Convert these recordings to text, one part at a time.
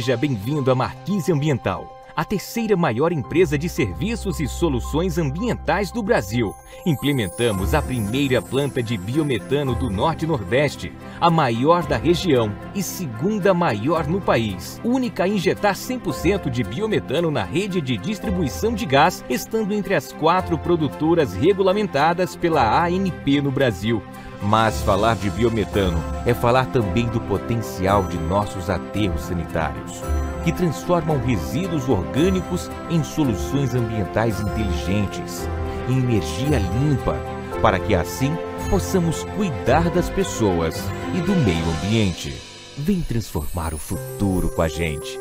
Seja bem-vindo à Marquise Ambiental, a terceira maior empresa de serviços e soluções ambientais do Brasil. Implementamos a primeira planta de biometano do Norte Nordeste, a maior da região e segunda maior no país. Única a injetar 100% de biometano na rede de distribuição de gás, estando entre as quatro produtoras regulamentadas pela ANP no Brasil. Mas falar de biometano é falar também do potencial de nossos aterros sanitários, que transformam resíduos orgânicos em soluções ambientais inteligentes, em energia limpa, para que assim possamos cuidar das pessoas e do meio ambiente. Vem transformar o futuro com a gente.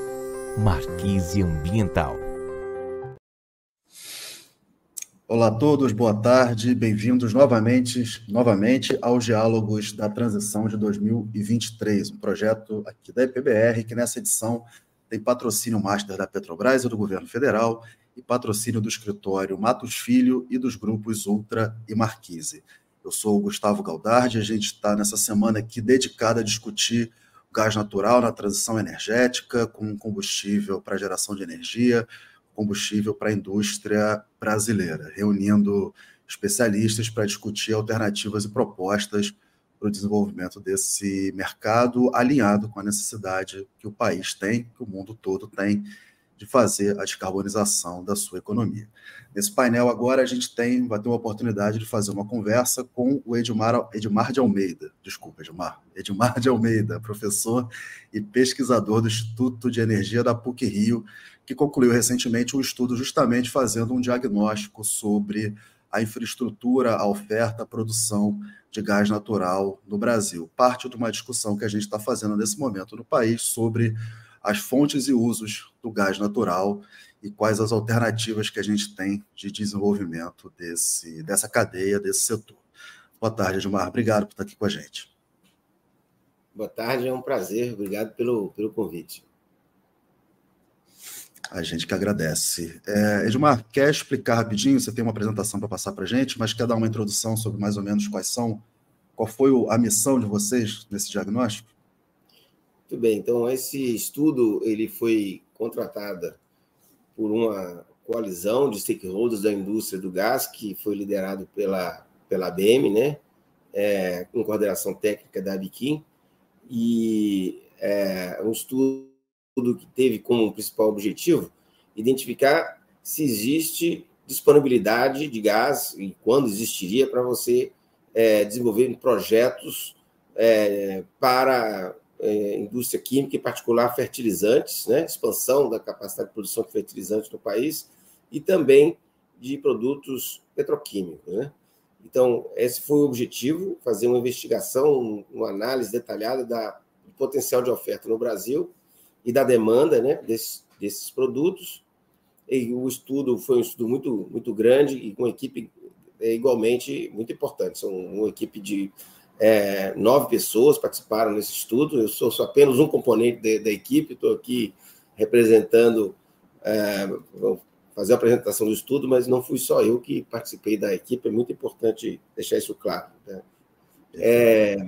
Marquise Ambiental. Olá a todos, boa tarde, bem-vindos novamente, novamente aos Diálogos da Transição de 2023, um projeto aqui da IPBR que nessa edição tem patrocínio master da Petrobras e do Governo Federal e patrocínio do escritório Matos Filho e dos grupos Ultra e Marquise. Eu sou o Gustavo Galdardi, a gente está nessa semana aqui dedicada a discutir gás natural na transição energética, com combustível para geração de energia, combustível para a indústria brasileira, reunindo especialistas para discutir alternativas e propostas para o desenvolvimento desse mercado, alinhado com a necessidade que o país tem, que o mundo todo tem, de fazer a descarbonização da sua economia. Nesse painel agora a gente tem, vai ter uma oportunidade de fazer uma conversa com o Edmar, Edmar de Almeida, desculpa, Edmar, Edmar de Almeida, professor e pesquisador do Instituto de Energia da PUC Rio, que concluiu recentemente um estudo justamente fazendo um diagnóstico sobre a infraestrutura, a oferta, a produção de gás natural no Brasil. Parte de uma discussão que a gente está fazendo nesse momento no país sobre as fontes e usos do gás natural e quais as alternativas que a gente tem de desenvolvimento desse, dessa cadeia, desse setor. Boa tarde, Edmar. Obrigado por estar aqui com a gente. Boa tarde, é um prazer. Obrigado pelo, pelo convite. A gente que agradece. É, Edmar, quer explicar rapidinho? Você tem uma apresentação para passar para a gente, mas quer dar uma introdução sobre mais ou menos quais são, qual foi a missão de vocês nesse diagnóstico? Muito bem. Então, esse estudo ele foi contratado por uma coalizão de stakeholders da indústria do gás, que foi liderado pela, pela ABM, né? É, com coordenação técnica da Abiquim, e é um estudo estudo que teve como principal objetivo identificar se existe disponibilidade de gás e quando existiria para você é, desenvolver projetos é, para é, indústria química, em particular fertilizantes, né, expansão da capacidade de produção de fertilizantes no país e também de produtos petroquímicos. Né? Então, esse foi o objetivo, fazer uma investigação, uma análise detalhada da, do potencial de oferta no Brasil e da demanda né, desses, desses produtos. E o estudo foi um estudo muito, muito grande e com equipe é, igualmente muito importante. São uma equipe de é, nove pessoas participaram nesse estudo. Eu sou, sou apenas um componente de, da equipe, estou aqui representando, é, vou fazer a apresentação do estudo, mas não fui só eu que participei da equipe, é muito importante deixar isso claro. Né? É,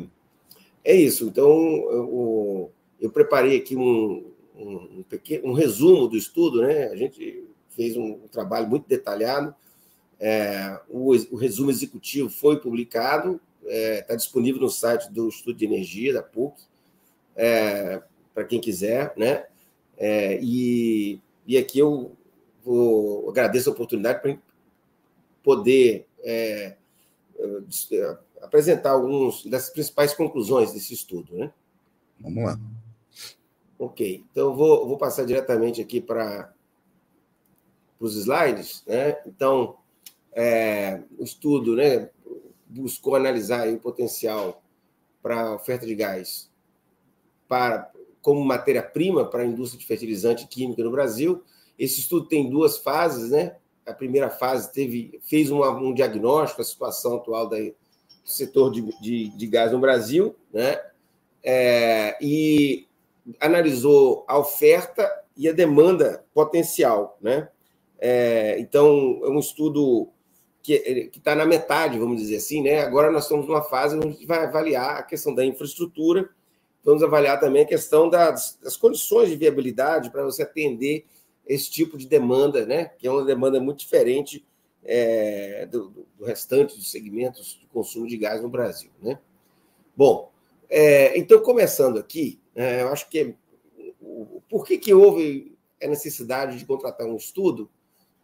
é isso. Então, o, eu preparei aqui um, um, um, pequeno, um resumo do estudo, né? A gente fez um, trabalho muito detalhado. É, o, o, resumo executivo foi publicado, está é, tá disponível no site do Estudo de Energia da PUC, é, para quem quiser, né? É, e, e aqui eu vou agradeço a oportunidade para poder é, apresentar algumas das principais conclusões desse estudo, né? Vamos lá. Ok, então vou, vou passar diretamente aqui para os slides. Né? Então, é, o estudo né, buscou analisar o potencial para a oferta de gás para, como matéria-prima para a indústria de fertilizante química no Brasil. Esse estudo tem duas fases. Né? A primeira fase teve, fez uma, um diagnóstico da situação atual da, do setor de, de, de gás no Brasil, né? É, e analisou a oferta e a demanda potencial, né? É, então, é um estudo que está na metade, vamos dizer assim, né? Agora nós estamos numa fase onde a gente vai avaliar a questão da infraestrutura vamos avaliar também a questão das, das condições de viabilidade para você atender esse tipo de demanda, né? que é uma demanda muito diferente é, do, do, restante dos segmentos de consumo de gás no Brasil. Né? Bom, é, então, começando aqui, eu acho que por que, que houve a necessidade de contratar um estudo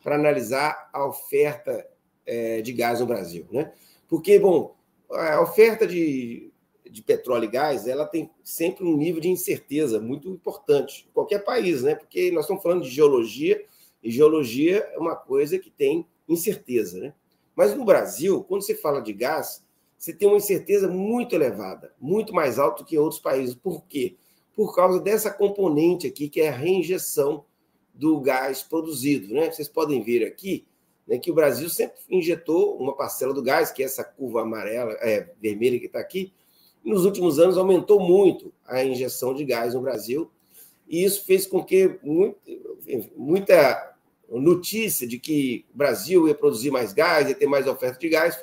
para analisar a oferta é, de gás no Brasil? Né? Porque, bom, a oferta de, de petróleo e gás ela tem sempre um nível de incerteza muito importante qualquer país, né? Porque nós estamos falando de geologia e geologia é uma coisa que tem incerteza, né? Mas no Brasil, quando você fala de gás, você tem uma incerteza muito elevada, muito mais alta que em outros países. Por quê? Por causa dessa componente aqui, que é a reinjeção do gás produzido. Né? Vocês podem ver aqui né, que o Brasil sempre injetou uma parcela do gás, que é essa curva amarela, é, vermelha que está aqui. Nos últimos anos aumentou muito a injeção de gás no Brasil, e isso fez com que muito, muita notícia de que o Brasil ia produzir mais gás, ia ter mais oferta de gás,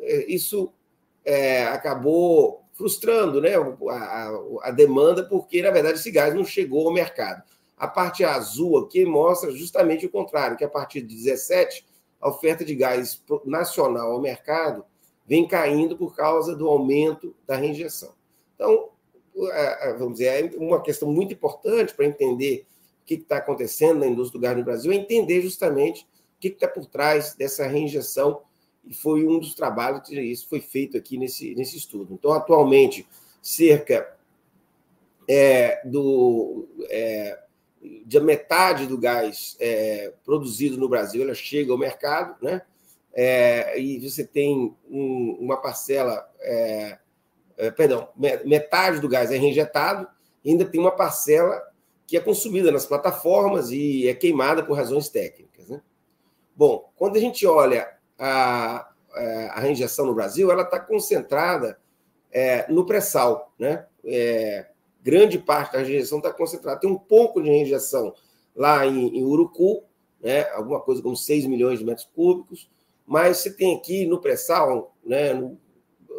é, isso é, acabou frustrando né, a, a, demanda, porque, na verdade, esse gás não chegou ao mercado. A parte azul aqui mostra justamente o contrário, que a partir de 17, a oferta de gás nacional ao mercado vem caindo por causa do aumento da reinjeção. Então, vamos dizer, é uma questão muito importante para entender que está acontecendo na indústria do gás no Brasil é entender justamente o que está por trás dessa reinjeção, e foi um dos trabalhos que isso foi feito aqui nesse, nesse estudo. Então, atualmente, cerca é, do, é, de metade do gás é, produzido no Brasil ela chega ao mercado, né? É, e você tem um, uma parcela, é, é, perdão, metade do gás é reinjetado, ainda tem uma parcela que é consumida nas plataformas e é queimada por razões técnicas. Né? Bom, quando a gente olha a, é, a reinjeção no Brasil, ela está concentrada é, no pré-sal. Né? É, grande parte da reinjeção está concentrada. Tem um pouco de reinjeção lá em, em Urucu, né? alguma coisa como 6 milhões de metros cúbicos, mas você tem aqui no pré-sal, né, no,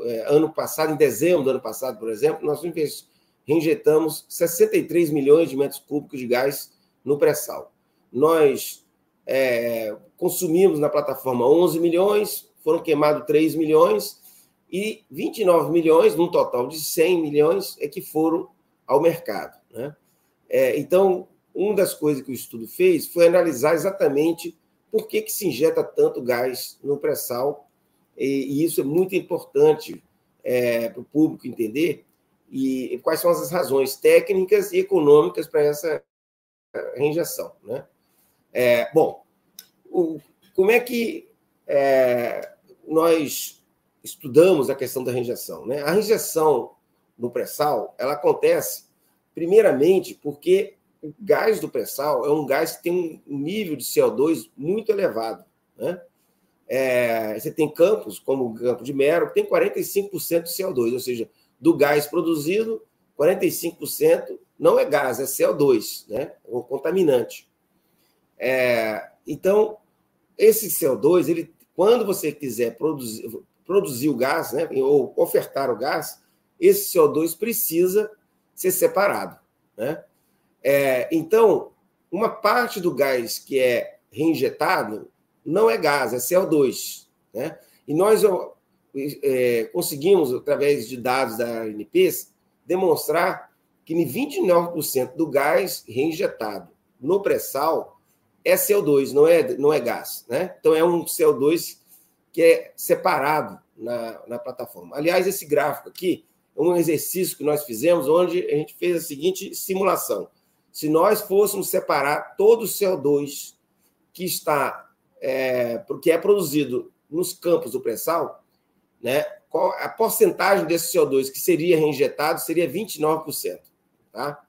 é, ano passado, em dezembro do ano passado, por exemplo, nós reinjetamos 63 milhões de metros cúbicos de gás no pré-sal. Nós é, consumimos na plataforma 11 milhões, foram queimados 3 milhões e 29 milhões, num total de 100 milhões, é que foram ao mercado. Né? É, então, uma das coisas que o estudo fez foi analisar exatamente por que, que se injeta tanto gás no pré-sal, e, e, isso é muito importante é, para o público entender, e quais são as razões técnicas e econômicas para essa reinjeção. Né? É, bom, o, como é que é, nós estudamos a questão da reinjeção? Né? A reinjeção no pré-sal ela acontece primeiramente porque o gás do pré-sal é um gás que tem um nível de CO2 muito elevado. Né? É, você tem campos, como o campo de Mero, que tem 45% de CO2, ou seja, do gás produzido, 45% não é gás, é CO2, né? o contaminante. É, então, esse CO2, ele, quando você quiser produzir, produzir o gás, né, ou ofertar o gás, esse CO2 precisa ser separado. Né? É, então, uma parte do gás que é reinjetado não é gás, é CO2. Né? E nós é, conseguimos, através de dados da ANPs, demonstrar que 29% do gás reinjetado no pré-sal é CO2, não é, não é gás. Né? Então, é um CO2 que é separado na, na plataforma. Aliás, esse gráfico aqui é um exercício que nós fizemos, onde a gente fez a seguinte simulação. Se nós fôssemos separar todo o CO2 que está, é, é produzido nos campos do pré-sal, né? a porcentagem desse CO2 que seria reinjetado seria 29%. Tá?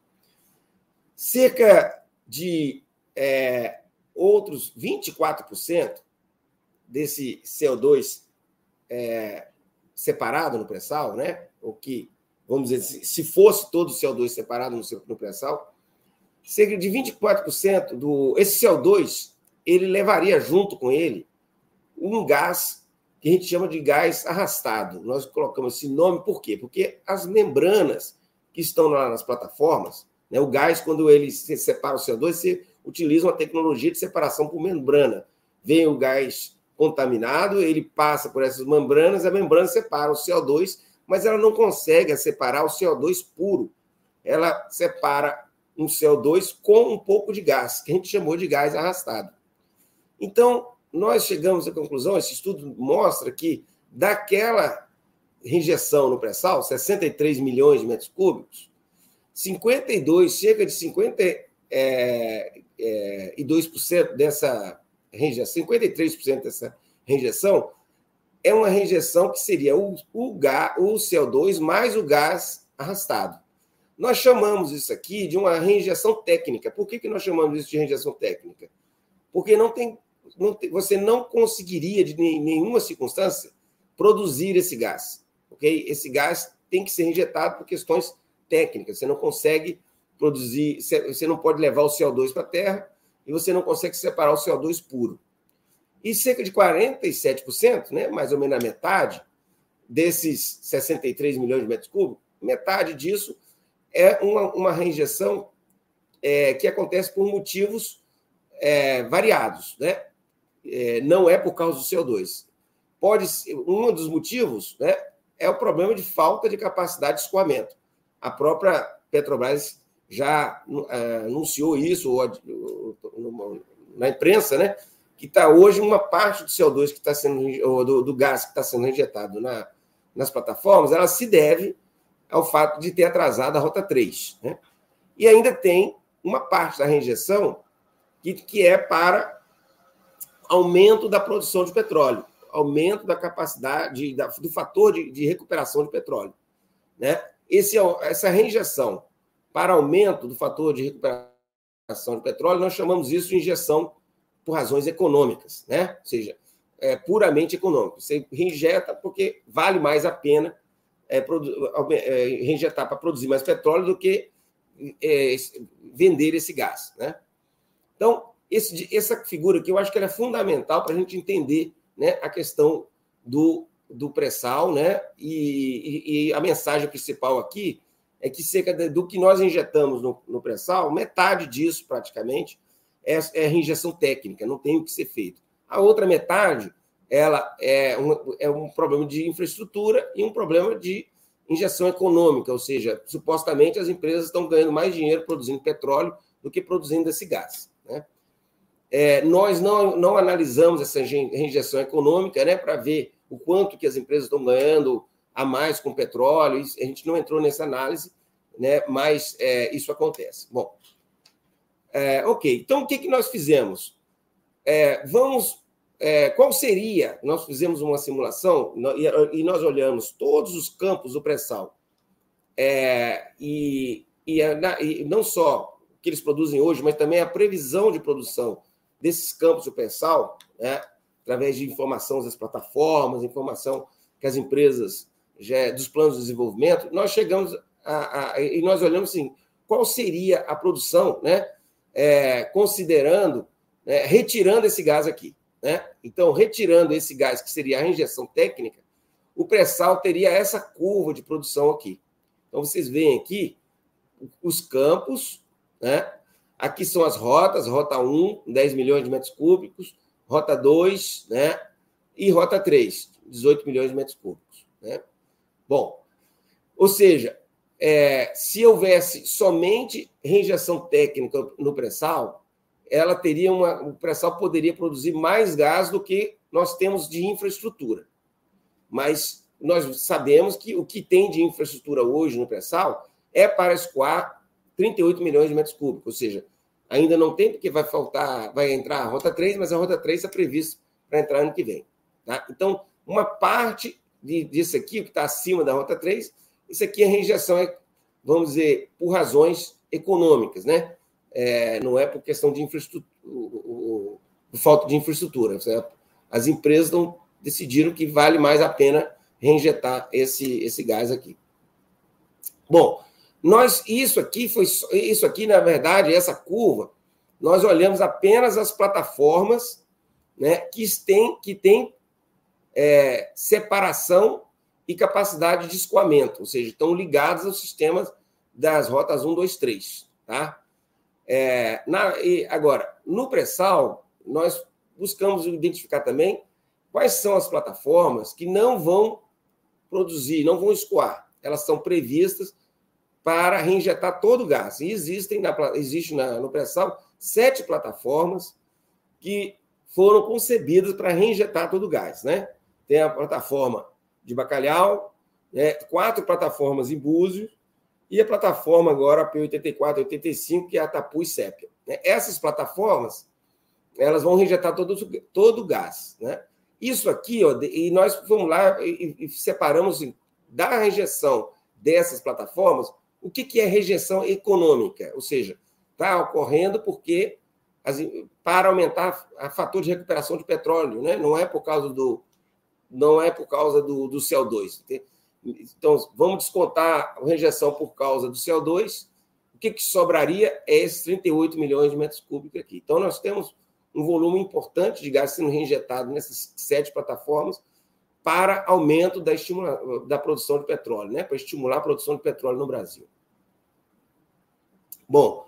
Cerca de é, outros 24% desse CO2 é, separado no pré-sal, né? o que, vamos dizer, se fosse todo o CO2 separado no, no pré-sal, cerca de 24% do. Esse CO2 ele levaria junto com ele um gás que a gente chama de gás arrastado. Nós colocamos esse nome por quê? Porque as membranas que estão lá nas plataformas, né? o gás, quando ele se separa o CO2, você utiliza uma tecnologia de separação por membrana. Vem o gás contaminado, ele passa por essas membranas, a membrana separa o CO2, mas ela não consegue separar o CO2 puro. Ela separa um CO2 com um pouco de gás, que a gente chamou de gás arrastado. Então, nós chegamos à conclusão, esse estudo mostra que daquela rejeição no pré-sal, 63 milhões de metros cúbicos, 52, cerca de 52% é, é, e 2% dessa rejeição, 53% dessa rejeição é uma rejeição que seria o, o, gás, o CO2 mais o gás arrastado. Nós chamamos isso aqui de uma rejeição técnica. Por que, que nós chamamos isso de rejeição técnica? Porque não tem, não tem, você não conseguiria, de nenhuma circunstância, produzir esse gás. Okay? Esse gás tem que ser injetado por questões técnicas. Você não consegue produzir, você não pode levar o CO2 para a Terra e você não consegue separar o CO2 puro. E cerca de 47%, né, mais ou menos a metade, desses 63 milhões de metros cúbicos, metade disso é uma, uma reinjeção é, que acontece por motivos é, variados. Né? É, não é por causa do CO2. Pode ser, um dos motivos né, é o problema de falta de capacidade de escoamento. A própria Petrobras já é, anunciou isso na imprensa, né? Que está hoje uma parte do CO2 que está sendo, do, do gás que está sendo injetado na, nas plataformas, ela se deve ao fato de ter atrasado a Rota 3. Né? E ainda tem uma parte da reinjeção que, que é para aumento da produção de petróleo, aumento da capacidade, da, do fator de, de, recuperação de petróleo. Né? Esse, é essa reinjeção para aumento do fator de recuperação de petróleo, nós chamamos isso de injeção por razões econômicas, né? ou seja, é puramente econômico. Você reinjeta porque vale mais a pena é, é, reinjetar para produzir mais petróleo do que é, vender esse gás. Né? Então, esse, essa figura aqui eu acho que é fundamental para a gente entender né, a questão do, do pré-sal, né? E, e, e, a mensagem principal aqui é que cerca do que nós injetamos no, no pré-sal, metade disso praticamente é, é reinjeção técnica, não tem o que ser feito. A outra metade ela é um, é um problema de infraestrutura e um problema de injeção econômica, ou seja, supostamente as empresas estão ganhando mais dinheiro produzindo petróleo do que produzindo esse gás. Né? É, nós não, não analisamos essa reinjeção econômica né, para ver o quanto que as empresas estão ganhando a mais com petróleo, a gente não entrou nessa análise, né, mas é, isso acontece. Bom, é, ok, então o que, que nós fizemos? É, vamos é, qual seria? Nós fizemos uma simulação e, nós olhamos todos os campos do pré-sal. É, e, e, e, não só que eles produzem hoje, mas também a previsão de produção desses campos do pré-sal, né, através de informação das plataformas, informação que as empresas, dos planos de desenvolvimento, nós chegamos a, a, e nós olhamos assim, qual seria a produção, né, é, considerando, né, retirando esse gás aqui. Né? Então, retirando esse gás, que seria a injeção técnica, o pré-sal teria essa curva de produção aqui. Então, vocês veem aqui os campos, né? aqui são as rotas, rota 1, 10 milhões de metros cúbicos, rota 2, né? e rota 3, 18 milhões de metros cúbicos. Né? Bom, ou seja, é, se houvesse somente reinjeção técnica no pré-sal, ela teria uma, o pré-sal poderia produzir mais gás do que nós temos de infraestrutura. Mas nós sabemos que o que tem de infraestrutura hoje no pré-sal é para escoar 38 milhões de metros cúbicos, ou seja, ainda não tem porque vai faltar, vai entrar a rota 3, mas a rota 3 está prevista para entrar ano que vem. Tá? Então, uma parte disso aqui, que está acima da rota 3, isso aqui é rejeição, é, vamos dizer, por razões econômicas, né? é, não é por questão de infraestrutura, o, o, falta de infraestrutura. Certo? As empresas não decidiram que vale mais a pena reinjetar esse, esse gás aqui. Bom, nós isso aqui foi isso aqui na verdade essa curva nós olhamos apenas as plataformas, né, que têm que tem é, separação e capacidade de escoamento, ou seja, estão ligadas aos sistemas das rotas 1, 2, 3. Tá? É, na, e agora, no pré-sal, nós buscamos identificar também quais são as plataformas que não vão produzir, não vão escoar. Elas são previstas para reinjetar todo o gás. E existem na, existe na, no pré-sal sete plataformas que foram concebidas para reinjetar todo o gás. Né? Tem a plataforma de Bacalhau, né? quatro plataformas em Búzios, e a plataforma agora P84 85, que é a Tapu e Sépia. Né? Essas plataformas elas vão rejeitar todo, todo o gás. Né? Isso aqui, ó, e nós fomos lá e, e separamos assim, da rejeição dessas plataformas, o que, que é rejeição econômica? Ou seja, está ocorrendo porque as, para aumentar a fator de recuperação de petróleo, né? não é por causa do não é por causa do, do CO2. Então, vamos descontar a rejeição por causa do CO2. O que, que sobraria é esses 38 milhões de metros cúbicos aqui. Então, nós temos um volume importante de gás sendo reinjetado nessas sete plataformas para aumento da, estimula, da produção de petróleo, né? para estimular a produção de petróleo no Brasil. Bom,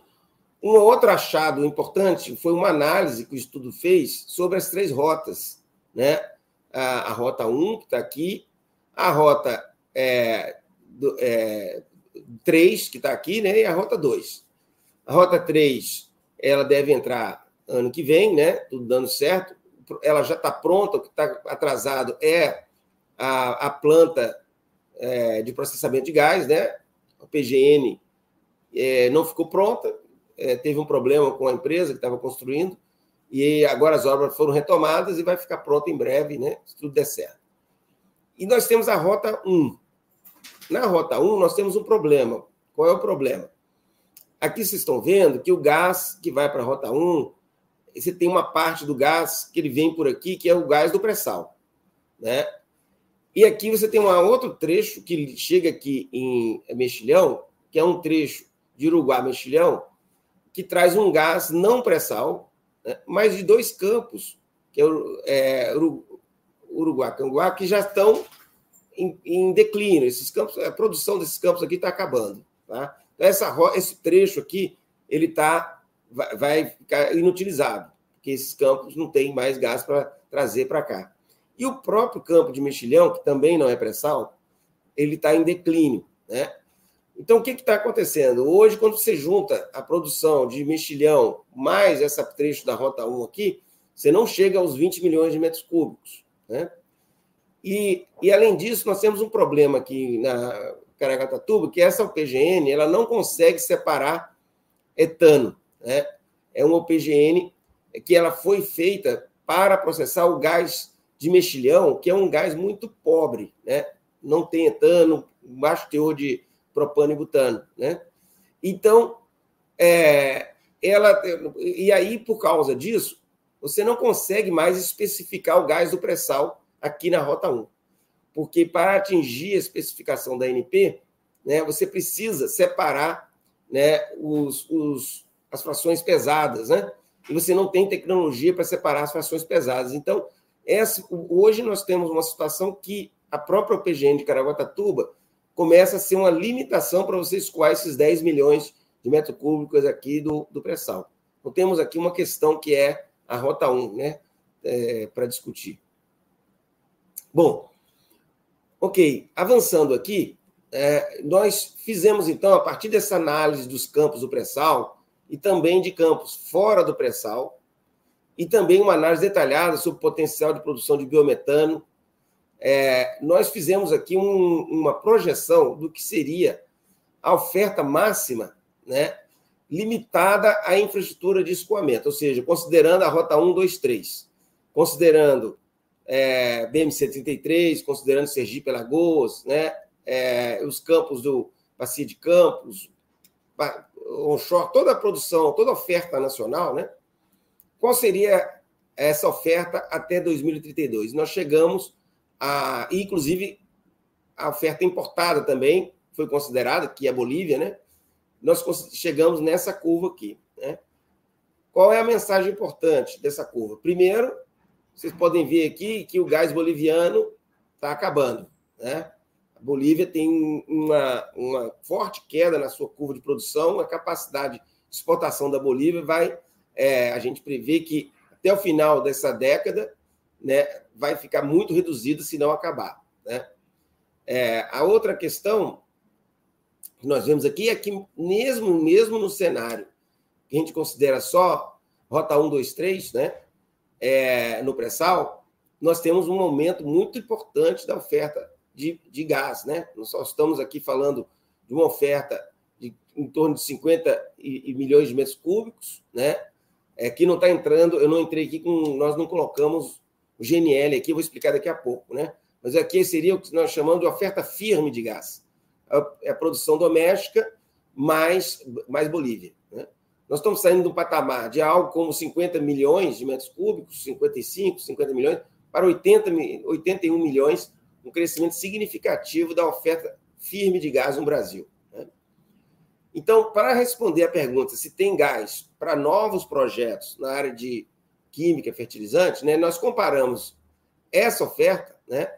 um outro achado importante foi uma análise que o estudo fez sobre as três rotas, né? A, a rota 1, que está aqui, a rota é, do, é, 3, que está aqui, né? E a rota 2. A rota 3, ela deve entrar ano que vem, né? Tudo dando certo. Ela já está pronta, o que está atrasado é a, a planta é, de processamento de gás, né? A PGN é, não ficou pronta, é, teve um problema com a empresa que estava construindo, e agora as obras foram retomadas e vai ficar pronta em breve, né? Se tudo der certo. E nós temos a rota 1. Na rota 1, nós temos um problema. Qual é o problema? Aqui vocês estão vendo que o gás que vai para a rota 1, você tem uma parte do gás que ele vem por aqui, que é o gás do pré-sal. Né? E aqui você tem um outro trecho que chega aqui em Mexilhão, que é um trecho de Uruguai Mexilhão, que traz um gás não pré-sal, mas de dois campos, que é, é Uruguai Canguá, que já estão em, em, declínio. Esses campos, a produção desses campos aqui está acabando. Tá? Então, essa, esse trecho aqui ele tá, vai, vai ficar inutilizado, porque esses campos não têm mais gás para trazer para cá. E o próprio campo de mexilhão, que também não é pré-sal, ele está em declínio. Né? Então, o que está acontecendo? Hoje, quando você junta a produção de mexilhão mais essa trecho da Rota 1 aqui, você não chega aos 20 milhões de metros cúbicos. Né? E, e, além disso, nós temos um problema aqui na Caracatatuba, que essa OPGN ela não consegue separar etano. Né? É uma OPGN que ela foi feita para processar o gás de mexilhão, que é um gás muito pobre, né? não tem etano, baixo teor de propano e butano. Né? Então, é, ela, e aí, por causa disso, você não consegue mais especificar o gás do pré-sal aqui na Rota 1. Porque para atingir a especificação da NP, né, você precisa separar né, os, os, as frações pesadas, né? E você não tem tecnologia para separar as frações pesadas. Então, essa, hoje nós temos uma situação que a própria OPGN de Caraguatatuba começa a ser uma limitação para você escoar esses 10 milhões de metros cúbicos aqui do, do pré-sal. Então, temos aqui uma questão que é a Rota 1, né, é, para discutir. Bom, ok, avançando aqui, é, nós fizemos então, a partir dessa análise dos campos do pré-sal e também de campos fora do pré-sal, e também uma análise detalhada sobre o potencial de produção de biometano, é, nós fizemos aqui um, uma projeção do que seria a oferta máxima né, limitada à infraestrutura de escoamento, ou seja, considerando a rota 1, 2, 3, considerando é, BMC-33, considerando Sergipe Lagoas, né, é, os campos do Bacia de Campos, onshore, toda a produção, toda a oferta nacional, né, qual seria essa oferta até 2032? Nós chegamos a, inclusive, a oferta importada também foi considerada, que é a Bolívia, né? nós chegamos nessa curva aqui. Né? Qual é a mensagem importante dessa curva? Primeiro, vocês podem ver aqui que o gás boliviano está acabando. Né? A Bolívia tem uma, uma forte queda na sua curva de produção, a capacidade de exportação da Bolívia vai, é, a gente prevê que até o final dessa década, né, vai ficar muito reduzida se não acabar. Né? É, a outra questão que nós vemos aqui é que, mesmo, mesmo no cenário que a gente considera só rota 1, 2, 3, né, é, no pré-sal, nós temos um aumento muito importante da oferta de, de gás. Né? Nós só estamos aqui falando de uma oferta de em torno de 50 milhões de metros cúbicos, né? É, que não está entrando, eu não entrei aqui com. Nós não colocamos o GNL aqui, eu vou explicar daqui a pouco, né? Mas aqui seria o que nós chamamos de oferta firme de gás. É a produção doméstica mais, mais Bolívia. Né? Nós estamos saindo de um patamar de algo como 50 milhões de metros cúbicos, 55, 50 milhões, para 80, 81 milhões, um crescimento significativo da oferta firme de gás no Brasil. Né? Então, para responder a pergunta se tem gás para novos projetos na área de química, fertilizante, né, nós comparamos essa oferta né,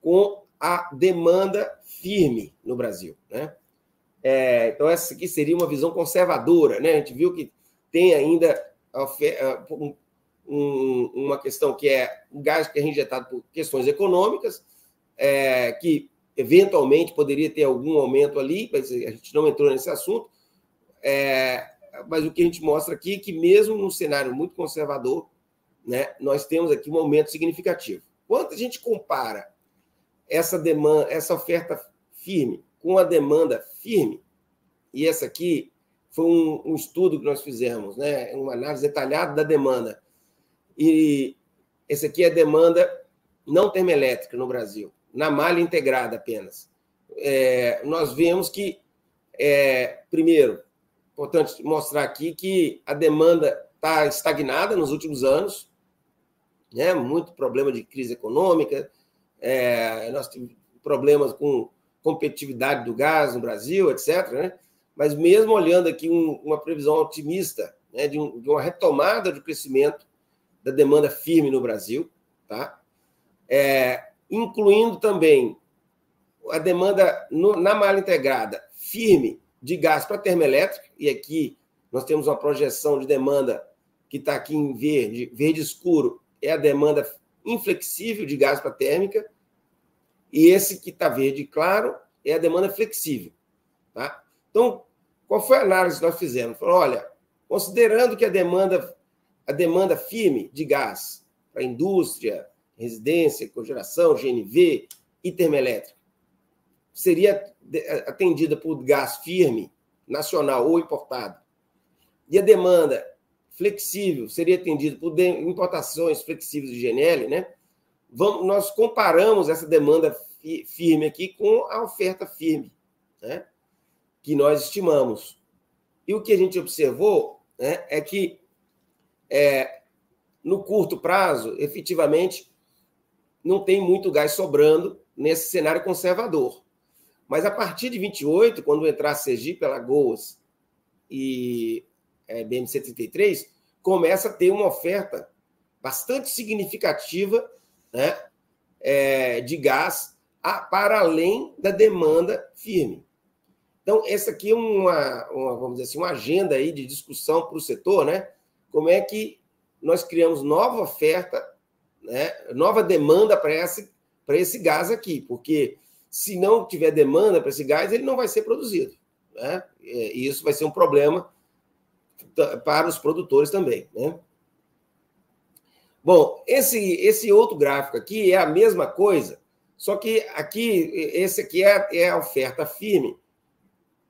com a demanda firme no Brasil. Né? É, então, essa aqui seria uma visão conservadora. Né? A gente viu que tem ainda um, um, uma questão que é o gás que é injetado por questões econômicas, é, que eventualmente poderia ter algum aumento ali, mas a gente não entrou nesse assunto. É, mas o que a gente mostra aqui é que, mesmo num cenário muito conservador, né, nós temos aqui um aumento significativo. Quando a gente compara essa demanda, essa oferta firme com a demanda firme, e essa aqui foi um, um estudo que nós fizemos, né, uma análise detalhada da demanda, e esse aqui é a demanda não termoelétrica no Brasil, na malha integrada apenas. É, nós vemos que, é, primeiro, importante mostrar aqui que a demanda está estagnada nos últimos anos, né? muito problema de crise econômica, é, nós tivemos problemas com competitividade do gás no Brasil, etc. Né? Mas mesmo olhando aqui um, uma previsão otimista né? de, um, de, uma retomada do crescimento da demanda firme no Brasil, tá? É, incluindo também a demanda no, na malha integrada firme de gás para termoelétrica, e aqui nós temos uma projeção de demanda que está aqui em verde, verde escuro, é a demanda inflexível de gás para térmica, e esse que está verde claro é a demanda flexível. Tá? Então, qual foi a análise que nós fizemos? Falou, olha, considerando que a demanda, a demanda firme de gás para indústria, residência, cogeração, GNV e termoelétrica seria atendida por gás firme, nacional ou importado, e a demanda flexível seria atendido por importações flexíveis de GNL, né? Vamos, nós comparamos essa demanda firme aqui com a oferta firme, né? Que nós estimamos. E o que a gente observou né, é que é, no curto prazo, efetivamente, não tem muito gás sobrando nesse cenário conservador. Mas a partir de 28, quando entrar Sergipe, Alagoas e é, BM-133, começa a ter uma oferta bastante significativa né, é, de gás a, para além da demanda firme. Então, essa aqui é uma, uma, vamos dizer assim, uma agenda aí de discussão para o setor, né? Como é que nós criamos nova oferta, né, nova demanda para esse, esse gás aqui, porque se não tiver demanda para esse gás, ele não vai ser produzido. Né? E isso vai ser um problema para os produtores também. Né? Bom, esse, esse outro gráfico aqui é a mesma coisa, só que aqui, esse aqui é, é a oferta firme,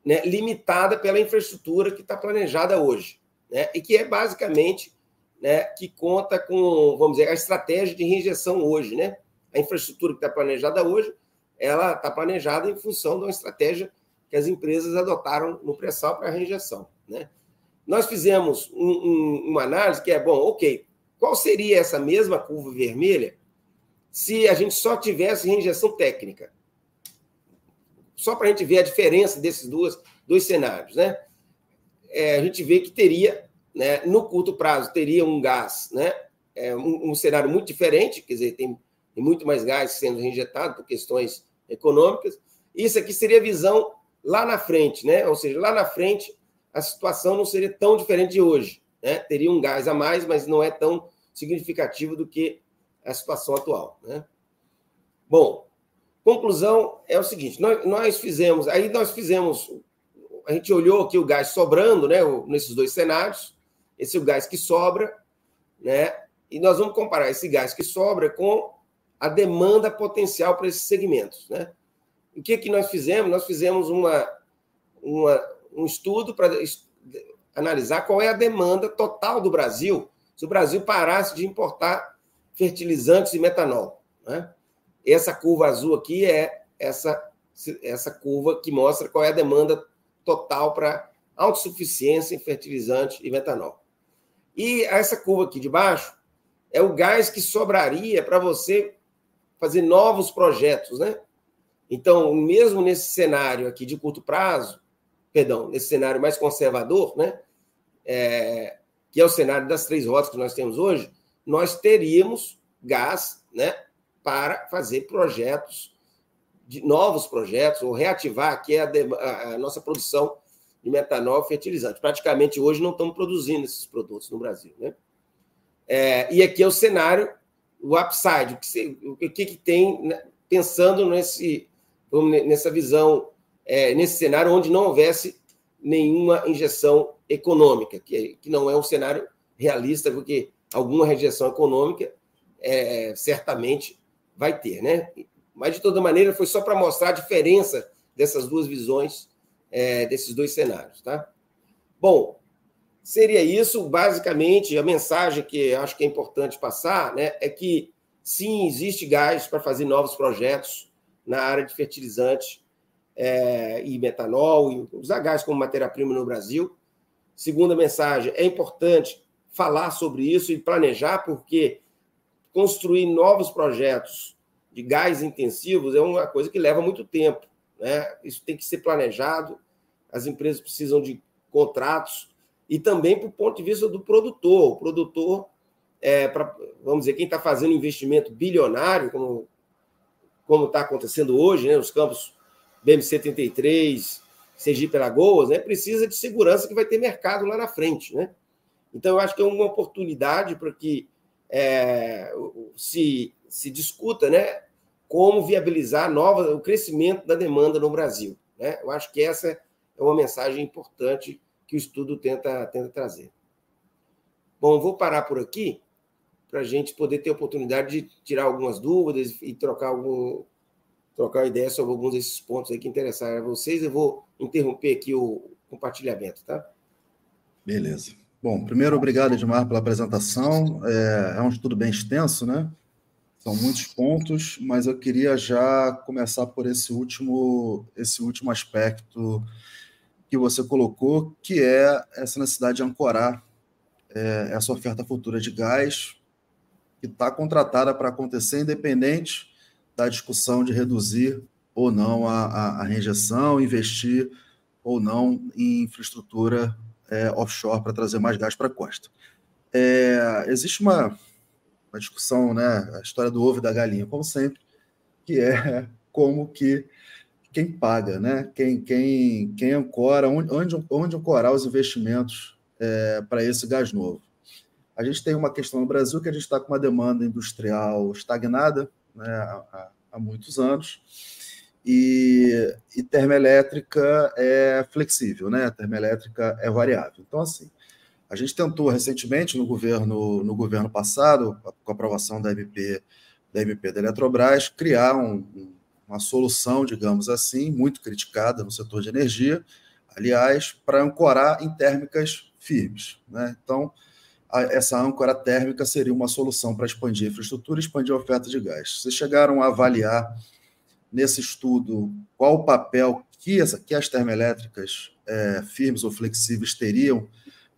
né, limitada pela infraestrutura que está planejada hoje, né, e que é basicamente né, que conta com, vamos dizer, a estratégia de reinjeção hoje. Né? A infraestrutura que está planejada hoje, ela está planejada em função de uma estratégia que as empresas adotaram no pré-sal para a reinjeção. Né? Nós fizemos um, um, uma análise que é, bom, ok, qual seria essa mesma curva vermelha se a gente só tivesse reinjeção técnica? Só para a gente ver a diferença desses dois, dois cenários, né? É, a gente vê que teria, né, no curto prazo, teria um gás, né? É, um, um cenário muito diferente, quer dizer, tem, tem muito mais gás sendo reinjetado por questões econômicas, Isso aqui seria a visão lá na frente, né? Ou seja, lá na frente a situação não seria tão diferente de hoje, né? Teria um gás a mais, mas não é tão significativo do que a situação atual, né? Bom, conclusão é o seguinte: nós, nós fizemos, aí nós fizemos, a gente olhou aqui o gás sobrando, né? Nesses dois cenários, esse é o gás que sobra, né? E nós vamos comparar esse gás que sobra com a demanda potencial para esses segmentos, né? O que, que nós fizemos? Nós fizemos uma, uma, um estudo para analisar qual é a demanda total do Brasil se o Brasil parasse de importar fertilizantes e metanol. Né? Essa curva azul aqui é essa, essa curva que mostra qual é a demanda total para autossuficiência em fertilizante e metanol. E essa curva aqui de baixo é o gás que sobraria para você fazer novos projetos, né? Então, mesmo nesse cenário aqui de curto prazo, perdão, nesse cenário mais conservador, né, é, que é o cenário das três rotas que nós temos hoje, nós teríamos gás né, para fazer projetos, de novos projetos, ou reativar aqui a, a, nossa produção de metanol fertilizante. Praticamente hoje não estamos produzindo esses produtos no Brasil. Né? É, e aqui é o cenário, o upside, o que, o que, que tem né, pensando nesse nessa visão, é, nesse cenário onde não houvesse nenhuma injeção econômica, que, que não é um cenário realista, porque alguma rejeição econômica é, certamente vai ter, né? Mas, de toda maneira, foi só para mostrar a diferença dessas duas visões, é, desses dois cenários, tá? Bom, seria isso, basicamente, a mensagem que acho que é importante passar, né, é que, sim, existe gás para fazer novos projetos, na área de fertilizantes é, e metanol, e usar gás como matéria-prima no Brasil. Segunda mensagem, é importante falar sobre isso e planejar, porque construir novos projetos de gás intensivos é uma coisa que leva muito tempo. Né? Isso tem que ser planejado, as empresas precisam de contratos, e também para o ponto de vista do produtor. O produtor, é, pra, vamos dizer, quem está fazendo investimento bilionário, como está acontecendo hoje, né, nos campos BMC 33, Sergipe Alagoas, né, precisa de segurança que vai ter mercado lá na frente. Né? Então, eu acho que é uma oportunidade para que é, se, se discuta né, como viabilizar nova, o crescimento da demanda no Brasil. Né? Eu acho que essa é uma mensagem importante que o estudo tenta, tenta trazer. Bom, vou parar por aqui para a gente poder ter oportunidade de tirar algumas dúvidas e trocar algum trocar ideia sobre alguns desses pontos aí que interessaram a vocês. Eu vou interromper aqui o compartilhamento, tá? Beleza. Bom, primeiro, obrigado, Edmar, pela apresentação. É, é um estudo bem extenso, né? São muitos pontos, mas eu queria já começar por esse último, esse último aspecto que você colocou, que é essa necessidade de ancorar é, essa oferta futura de gás que está contratada para acontecer, independente da discussão de reduzir ou não a, a, a rejeição, investir ou não em infraestrutura é, offshore para trazer mais gás para a costa. É, existe uma, uma discussão, né, a história do ovo e da galinha, como sempre, que é como que quem paga, né? Quem, quem, quem ancora, onde, onde ancorar os investimentos é, para esse gás novo. A gente tem uma questão no Brasil que a gente está com uma demanda industrial estagnada né, há, há muitos anos, e, e, termoelétrica é flexível, né? Termoelétrica é variável. Então, assim, a gente tentou recentemente no governo, no governo passado, com a aprovação da MP da, MP da Eletrobras, criar um, uma solução, digamos assim, muito criticada no setor de energia, aliás, para ancorar em térmicas firmes. Né? Então, essa âncora térmica seria uma solução para expandir a infraestrutura e expandir a oferta de gás. Vocês chegaram a avaliar nesse estudo qual o papel que, essa, que as termoelétricas é, firmes ou flexíveis teriam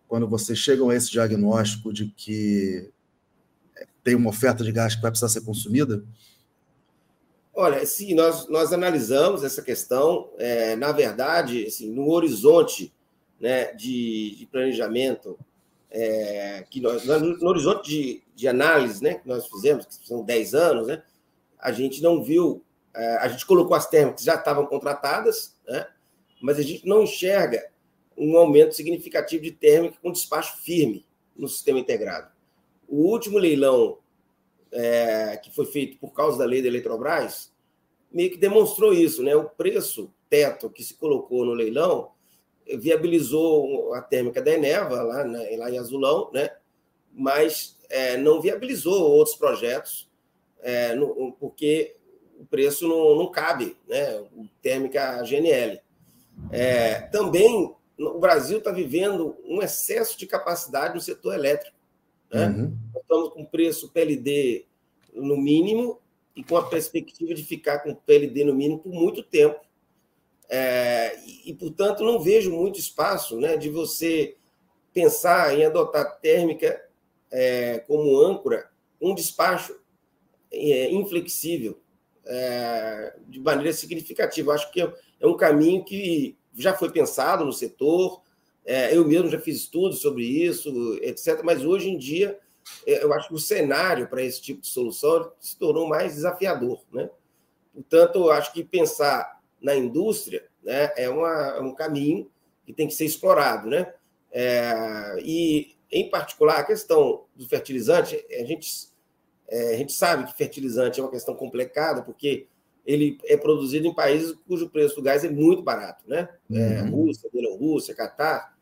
quando vocês chegam a esse diagnóstico de que tem uma oferta de gás que vai precisar ser consumida? Olha, sim, nós, nós analisamos essa questão. É, na verdade, assim, no horizonte né, de, de planejamento é, que nós, no horizonte de, de, análise né, que nós fizemos, que são 10 anos, né, a gente não viu é, a gente colocou as térmicas que já estavam contratadas, né? mas a gente não enxerga um aumento significativo de térmica com despacho firme no sistema integrado. O último leilão é, que foi feito por causa da lei da Eletrobras meio que demonstrou isso, né? O preço teto que se colocou no leilão viabilizou a térmica da Eneva lá, né, lá em Azulão, né? Mas é, não viabilizou outros projetos é, no, porque o preço não, não cabe, né? Térmica GNL. É, também o Brasil está vivendo um excesso de capacidade no setor elétrico. Né? Uhum. Estamos com preço PLD no mínimo e com a perspectiva de ficar com PLD no mínimo por muito tempo. É, e, portanto, não vejo muito espaço né, de você pensar em adotar térmica é, como âncora, um despacho é, inflexível é, de maneira significativa. Acho que é um caminho que já foi pensado no setor, é, eu mesmo já fiz estudos sobre isso, etc. Mas hoje em dia, é, eu acho que o cenário para esse tipo de solução se tornou mais desafiador. Né? Portanto, acho que pensar na indústria né, é, uma, é um caminho que tem que ser explorado. Né? É, e, em particular, a questão do fertilizante, a gente, é, a gente sabe que fertilizante é uma questão complicada, porque ele é produzido em países cujo preço do gás é muito barato, né? É, uhum. Rússia, Bielorrússia, Catar.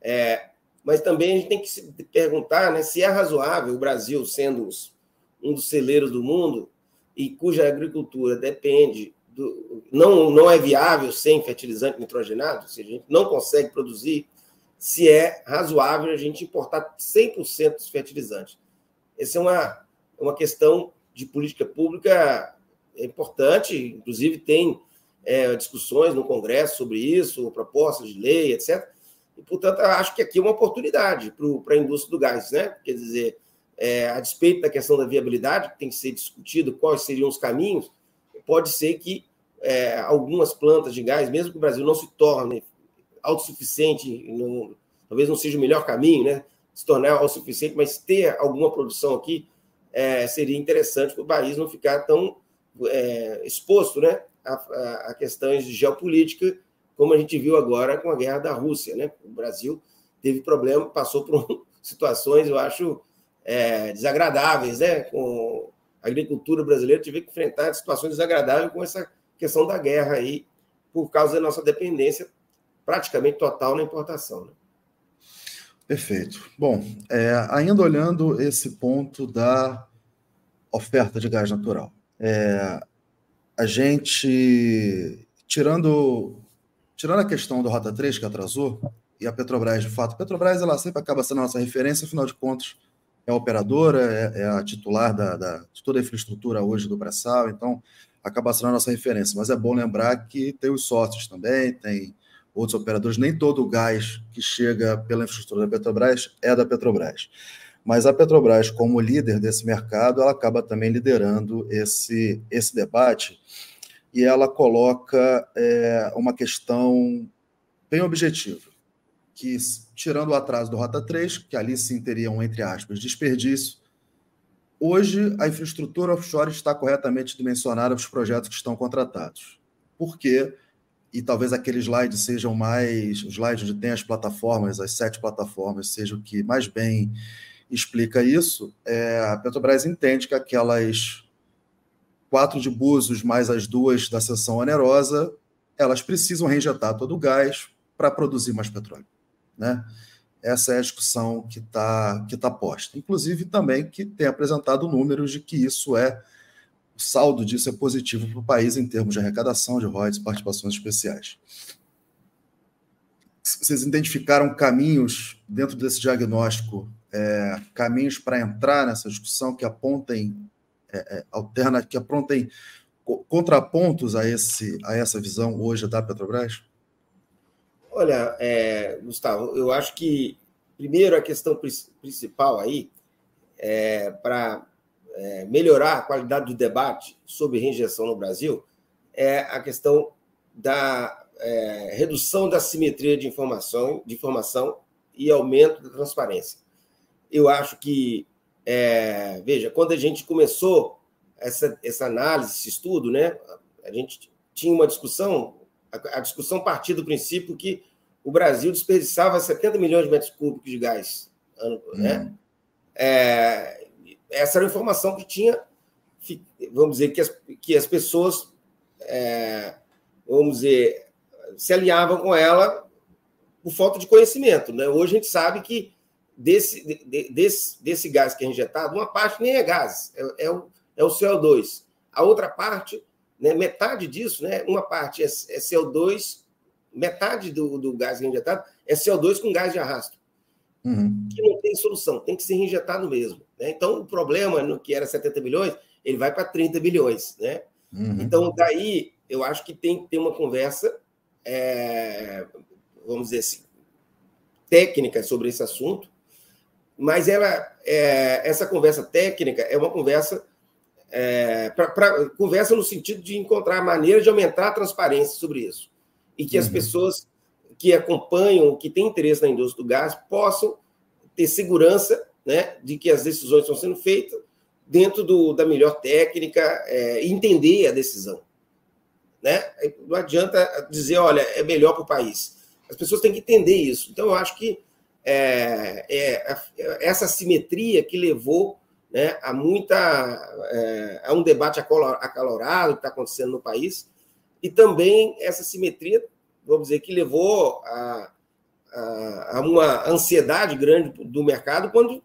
É, mas também a gente tem que se perguntar né, se é razoável o Brasil, sendo um dos celeiros do mundo e cuja agricultura depende do, não não é viável sem fertilizante nitrogenado, se a gente não consegue produzir, se é razoável a gente importar 100% dos fertilizantes. Essa é uma, uma questão de política pública é importante, inclusive tem é, discussões no Congresso sobre isso, propostas de lei, etc. E, portanto, acho que aqui é uma oportunidade para a indústria do gás, né? Quer dizer, é, a despeito da questão da viabilidade, que tem que ser discutido quais seriam os caminhos, pode ser que é, algumas plantas de gás, mesmo que o Brasil não se torne autossuficiente, não, talvez não seja o melhor caminho, né? Se tornar autossuficiente, mas ter alguma produção aqui é, seria interessante para o país não ficar tão é, exposto né, a, a, questões de geopolítica, como a gente viu agora com a guerra da Rússia. Né? O Brasil teve problema, passou por situações, eu acho, é, desagradáveis, né? com a agricultura brasileira teve que enfrentar situações desagradáveis com essa questão da guerra aí, por causa da nossa dependência praticamente total na importação. Né? Perfeito. Bom, é, ainda olhando esse ponto da oferta de gás natural. É, a gente, tirando, tirando a questão do Rota 3, que atrasou, e a Petrobras, de fato, a Petrobras ela sempre acaba sendo a nossa referência, afinal de contas, é a operadora, é, é a titular da, da, de toda a infraestrutura hoje do pré-sal, então acaba sendo a nossa referência. Mas é bom lembrar que tem os sócios também, tem outros operadores, nem todo o gás que chega pela infraestrutura da Petrobras é da Petrobras. Mas a Petrobras, como líder desse mercado, ela acaba também liderando esse, esse debate e ela coloca é, uma questão bem objetiva, que, tirando o atraso do Rota 3, que ali sim teria um, entre aspas, desperdício, hoje a infraestrutura offshore está corretamente dimensionada para os projetos que estão contratados. Por quê? E talvez aqueles slides sejam mais, os slides onde tem as plataformas, as sete plataformas, sejam o que mais bem explica isso, é, a Petrobras entende que aquelas quatro de Búzios mais as duas da seção onerosa, elas precisam reinjetar todo o gás para produzir mais petróleo. Né? Essa é a discussão que está que tá posta. Inclusive, também que tem apresentado números de que isso é, o saldo disso é positivo para o país em termos de arrecadação de royalties participações especiais. Vocês identificaram caminhos dentro desse diagnóstico é, caminhos para entrar nessa discussão que apontem é, é, alterna, que apontem contrapontos a, esse, a essa visão hoje da Petrobras? Olha, é, Gustavo, eu acho que, primeiro, a questão principal aí, é, para é, melhorar a qualidade do debate sobre reinjeção no Brasil, é a questão da é, redução da simetria de informação, de informação e aumento da transparência. Eu acho que, é, veja, quando a gente começou essa, essa análise, esse estudo, né, A gente tinha uma discussão, a, a discussão partia do princípio que o Brasil desperdiçava 70 milhões de metros cúbicos de gás, ano, né? Uhum. É, essa era a informação que tinha, vamos dizer, que as, que as pessoas, é, vamos dizer, se alinhavam com ela por falta de conhecimento. Né? Hoje a gente sabe que desse, de, desse, desse gás que é injetado, uma parte nem é gás, é, é, o, é o CO2. A outra parte, né, metade disso, né, uma parte é, é CO2, metade do, do gás injetado é CO2 com gás de arrasto. Uhum. Que não tem solução, tem que ser injetado mesmo. Né? Então, o problema, no que era 70 bilhões, ele vai para 30 bilhões. Né? Uhum. Então, daí, eu acho que tem que ter uma conversa, é, vamos dizer assim, técnica sobre esse assunto, mas ela, é, essa conversa técnica é uma conversa é, pra, pra, conversa no sentido de encontrar maneira de aumentar a transparência sobre isso e que uhum. as pessoas que acompanham, que têm interesse na indústria do gás, possam ter segurança né, de que as decisões estão sendo feitas dentro do, da melhor técnica é, entender a decisão. Né? Não adianta dizer, olha, é melhor para o país. As pessoas têm que entender isso. Então, eu acho que é, é, é essa simetria que levou né, a muita é, a um debate acalorado que está acontecendo no país e também essa simetria vamos dizer, que levou a, a, a uma ansiedade grande do mercado quando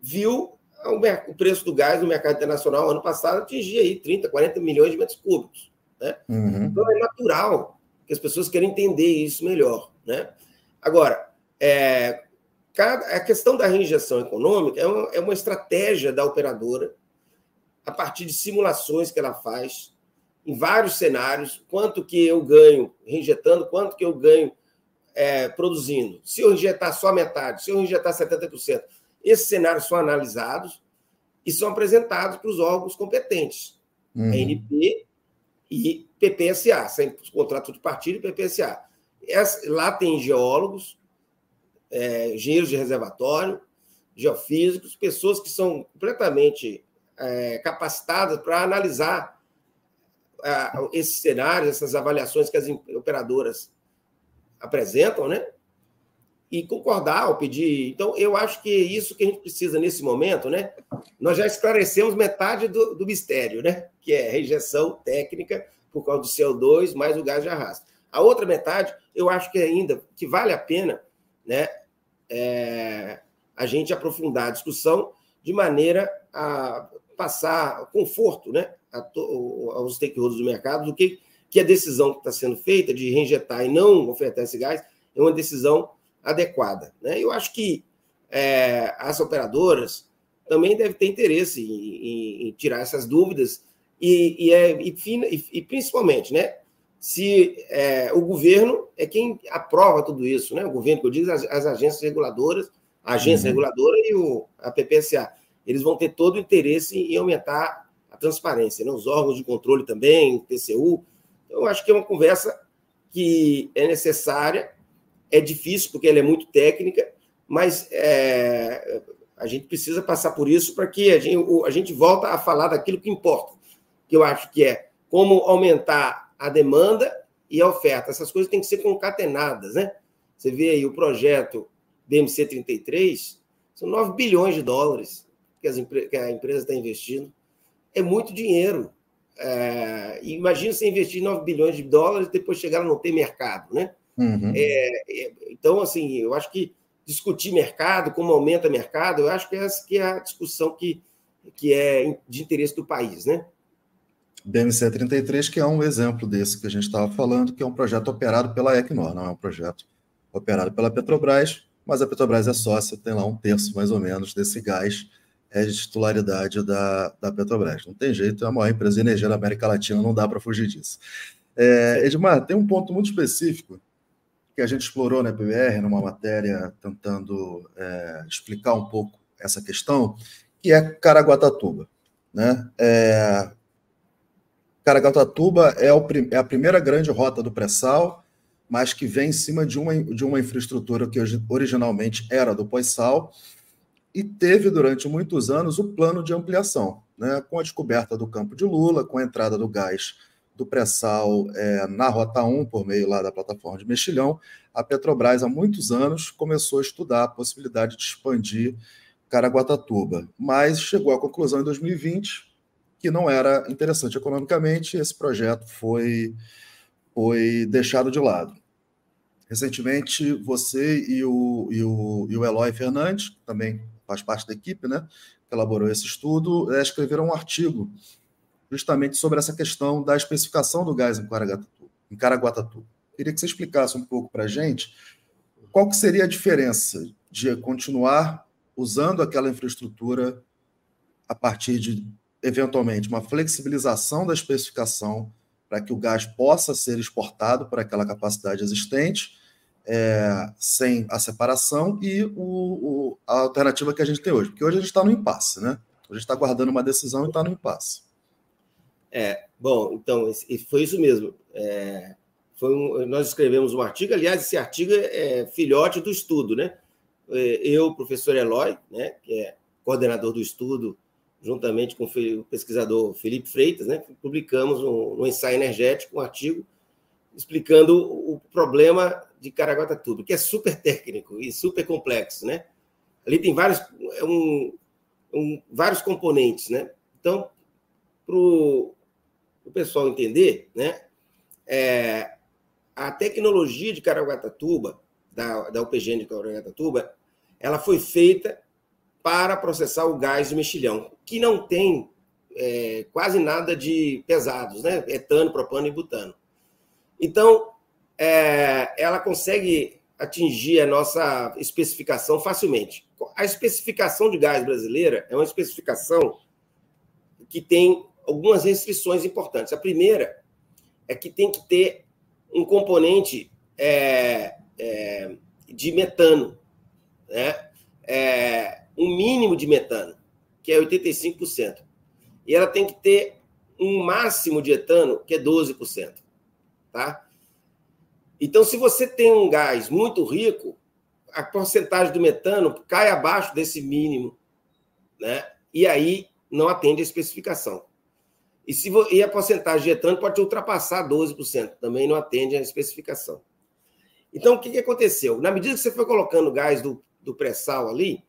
viu o, preço do gás no mercado internacional ano passado atingir aí 30, 40 milhões de metros cúbicos. Né? Uhum. Então é natural que as pessoas queiram entender isso melhor. Né? Agora, é, cada, a questão da reinjeção econômica é uma, é uma estratégia da operadora a partir de simulações que ela faz em vários cenários, quanto que eu ganho reinjetando, quanto que eu ganho é, produzindo. Se eu injetar só metade, se eu injetar 70%, esses cenários são analisados e são apresentados para os órgãos competentes, uhum. ANP e PPSA, contrato de partido e PPSA. Essa, lá tem geólogos, é, engenheiros de reservatório, geofísicos, pessoas que são completamente é, capacitadas para analisar uh, esses cenários, essas avaliações que as operadoras apresentam, né? E concordar ou pedir. Então, eu acho que é isso que a gente precisa nesse momento, né? Nós já esclarecemos metade do, do mistério, né? Que é rejeição técnica por causa do CO2 mais o gás de arrasto. A outra metade, eu acho que ainda que vale a pena, né? É, a gente aprofundar a discussão de maneira a passar conforto, né? aos stakeholders do mercado do que, que a decisão que está sendo feita de reinjetar e não ofertar esse gás é uma decisão adequada. Né? Eu acho que é, as operadoras também devem ter interesse em, em, em tirar essas dúvidas e, e, é, e, e principalmente, né, se é, o governo é quem aprova tudo isso, né? O governo, que eu digo, as, as agências reguladoras, a agência uhum. reguladora e o, a PPSA, eles vão ter todo o interesse em aumentar transparência, né? os órgãos de controle também, o TCU. Então, eu acho que é uma conversa que é necessária, é difícil, porque ela é muito técnica, mas é, a gente precisa passar por isso para que a gente, a gente volta a falar daquilo que importa, que eu acho que é como aumentar a demanda e a oferta. Essas coisas têm que ser concatenadas, né? Você vê aí o projeto BMC 33, são 9 bilhões de dólares que, as, que a empresa está investindo é muito dinheiro. É, imagina você investir 9 bilhões de dólares e depois chegar a não ter mercado, né? Uhum. É, é, então, assim, eu acho que discutir mercado, como aumenta mercado, eu acho que essa que é a discussão que, que é de interesse do país, né? BMC 33, que é um exemplo desse que a gente estava falando, que é um projeto operado pela Equinor, não é um projeto operado pela Petrobras, mas a Petrobras é sócia, tem lá um terço mais ou menos desse gás é de titularidade da, da Petrobras. Não tem jeito, é a maior empresa de energia da América Latina, não dá para fugir disso. É, Edmar, tem um ponto muito específico que a gente explorou na PBR, numa matéria tentando é, explicar um pouco essa questão, que é Caraguatatuba. Né? É, Caraguatatuba é, o, é a primeira grande rota do pré-sal, mas que vem em cima de uma, de uma infraestrutura que originalmente era do pós-sal, e teve durante muitos anos o plano de ampliação, né, com a descoberta do campo de Lula, com a entrada do gás do pré-sal é, na Rota 1, por meio lá da plataforma de Mexilhão, a Petrobras, há muitos anos, começou a estudar a possibilidade de expandir Caraguatatuba, mas chegou à conclusão em 2020 que não era interessante economicamente, esse projeto foi, foi deixado de lado. Recentemente, você e o, e o, e o Eloy Fernandes, que também faz parte da equipe, né, que elaborou esse estudo, é, escreveram um artigo justamente sobre essa questão da especificação do gás em Caraguatatuba. Em Caraguatatuba. Queria que você explicasse um pouco para a gente qual que seria a diferença de continuar usando aquela infraestrutura a partir de, eventualmente, uma flexibilização da especificação para que o gás possa ser exportado por aquela capacidade existente, é, sem a separação, e o, o, a alternativa que a gente tem hoje. Porque hoje a gente está no impasse, né? A gente está guardando uma decisão e está no impasse. É, bom, então, foi isso mesmo. É, foi um, nós escrevemos um artigo, aliás, esse artigo é filhote do estudo, né? É, eu, professor Eloy, né, que é coordenador do estudo, juntamente com o pesquisador Felipe Freitas, né, publicamos um, um ensaio energético, um artigo explicando o problema de Caraguatatuba, que é super técnico e super complexo, né? Ali tem vários, é um, um, vários componentes, né? Então, para o pessoal entender, né? É, a tecnologia de Caraguatatuba, da, da UPGN de Caraguatatuba, ela foi feita para processar o gás de mexilhão, que não tem é, quase nada de pesados, né? Etano, propano e butano. Então, é, ela consegue atingir a nossa especificação facilmente. A especificação de gás brasileira é uma especificação que tem algumas restrições importantes. A primeira é que tem que ter um componente é, é, de metano, né? É, um mínimo de metano, que é 85%. E ela tem que ter um máximo de etano, que é 12%. Tá? Então, se você tem um gás muito rico, a porcentagem do metano cai abaixo desse mínimo, né? E aí não atende a especificação. E, se, e a porcentagem de etano pode ultrapassar 12%, também não atende à especificação. Então, o que, que aconteceu? Na medida que você foi colocando gás do, do pré-sal ali,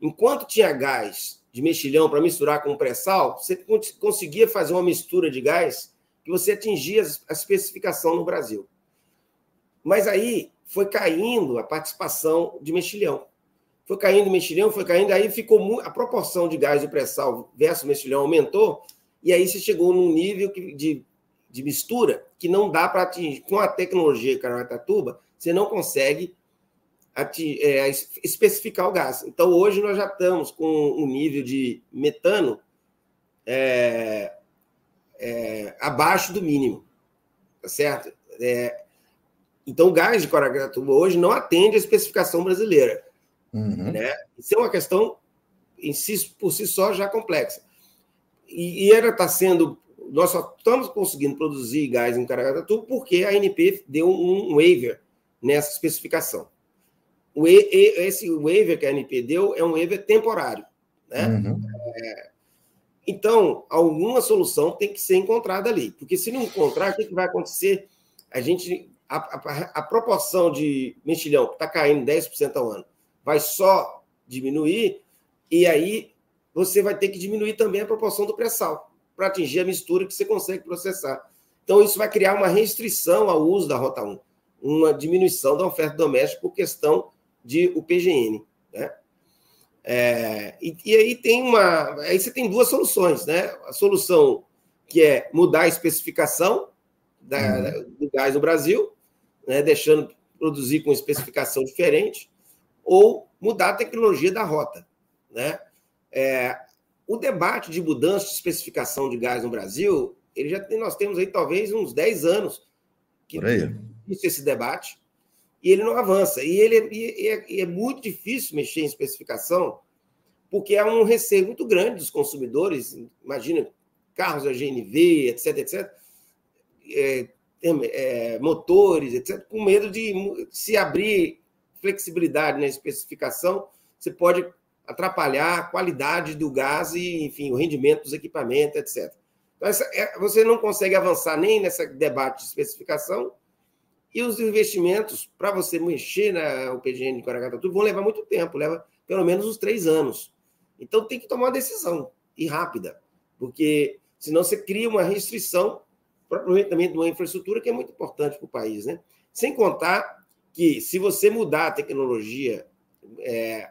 enquanto tinha gás de mexilhão para misturar com pré-sal, você conseguia fazer uma mistura de gás que você atingia a especificação no Brasil. Mas aí foi caindo a participação de mexilhão. Foi caindo mexilhão, foi caindo, aí ficou a proporção de gás de pré-sal versus mexilhão aumentou, e aí você chegou num nível de, de mistura que não dá para atingir. Com a tecnologia Caraguatatuba, você não consegue é, especificar o gás. Então, hoje nós já estamos com um nível de metano é, é, abaixo do mínimo, tá certo? É, então, o gás de Caraguatatuba hoje não atende à especificação brasileira. Uhum. Né? Isso é uma questão, em si, por si só, já complexa e, e ela está sendo. Nós só estamos conseguindo produzir gás em Caraguatatuba porque a ANP deu um, waiver nessa especificação. O, esse waiver que a ANP deu é um waiver temporário. Né? Uhum. É, então, alguma solução tem que ser encontrada ali, porque se não encontrar, o que, que vai acontecer? A gente, a, a, a proporção de mexilhão que está caindo 10% ao ano vai só diminuir, e aí você vai ter que diminuir também a proporção do pré-sal para atingir a mistura que você consegue processar. Então, isso vai criar uma restrição ao uso da Rota 1, uma diminuição da oferta doméstica por questão de UPGN. Né? É, e, e, aí tem uma. Aí você tem duas soluções, né? A solução que é mudar a especificação da, uhum. do gás no Brasil, né? deixando produzir com especificação diferente, ou mudar a tecnologia da rota. Né? É, o debate de mudança de especificação de gás no Brasil, ele já tem, nós temos aí talvez uns 10 anos que existe esse debate e ele não avança. E ele e é, e é, muito difícil mexer em especificação porque há um receio muito grande dos consumidores. Imagina carros a GNV, etc, etc, é, é, motores, etc, com medo de se abrir flexibilidade na especificação, você pode atrapalhar a qualidade do gás e, enfim, o rendimento dos equipamentos, etc. Então, essa, é, você não consegue avançar nem nesse debate de especificação, e os investimentos para você mexer na UPGN de Caraguatatuba vão levar muito tempo, leva pelo menos uns três anos. Então tem que tomar uma decisão, e rápida, porque senão você cria uma restrição para o aproveitamento de uma infraestrutura que é muito importante para o país. Né? Sem contar que se você mudar a tecnologia é,